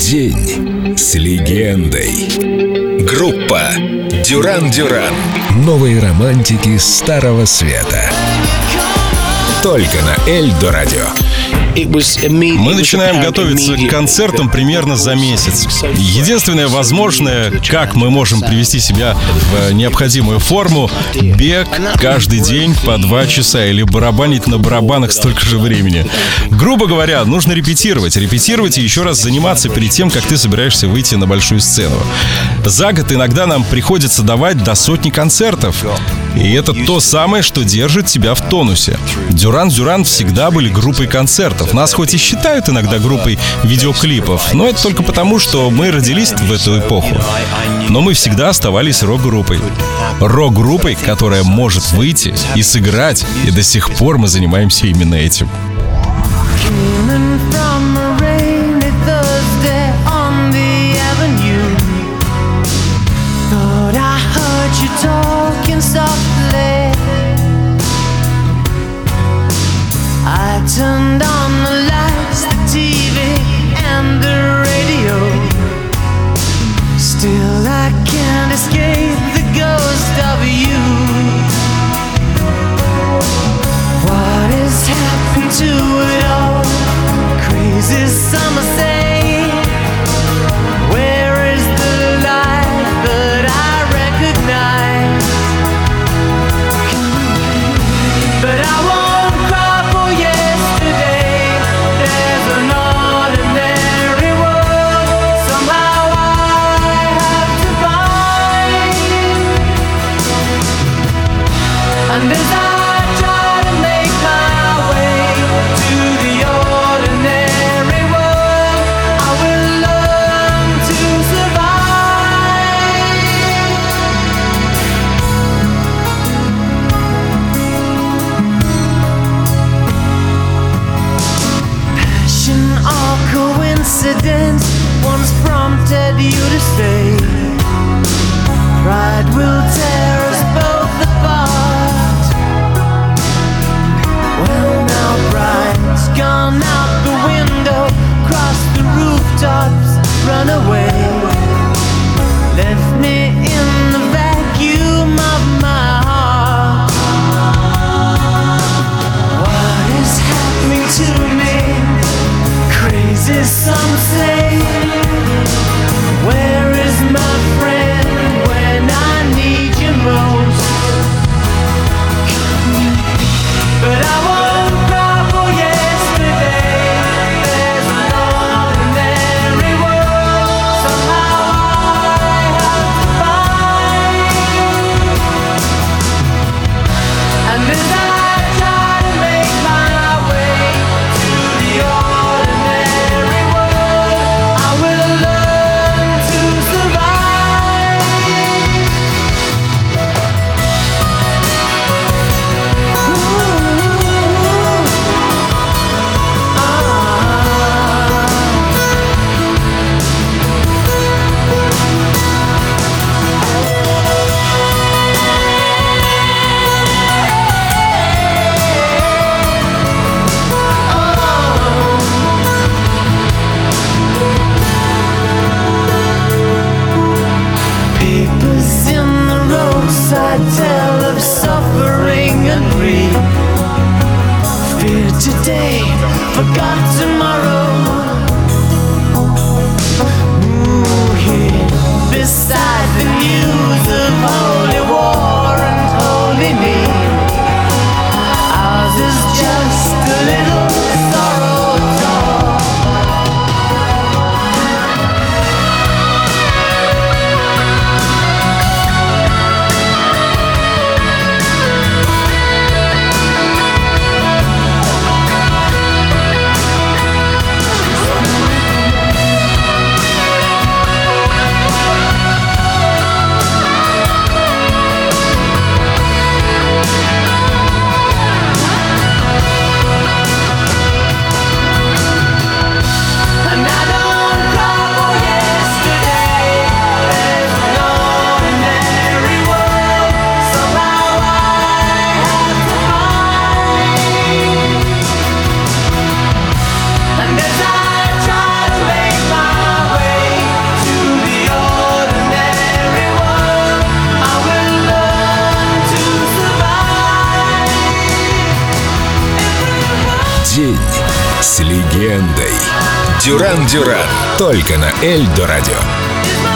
День с легендой. Группа Дюран Дюран. Новые романтики Старого Света. Только на Эльдо Радио. Мы начинаем готовиться к концертам примерно за месяц. Единственное возможное, как мы можем привести себя в необходимую форму, бег каждый день по два часа или барабанить на барабанах столько же времени. Грубо говоря, нужно репетировать, репетировать и еще раз заниматься перед тем, как ты собираешься выйти на большую сцену. За год иногда нам приходится давать до сотни концертов. И это то самое, что держит тебя в тонусе. Дюран Дюран всегда были группой концертов. Нас хоть и считают иногда группой видеоклипов, но это только потому, что мы родились в эту эпоху. Но мы всегда оставались рок-группой. Рок-группой, которая может выйти и сыграть, и до сих пор мы занимаемся именно этим. turned on coincidence once prompted you to say Pride will tear is something the news of old. Легендой. Дюран Дюран. Только на Эльдо радио.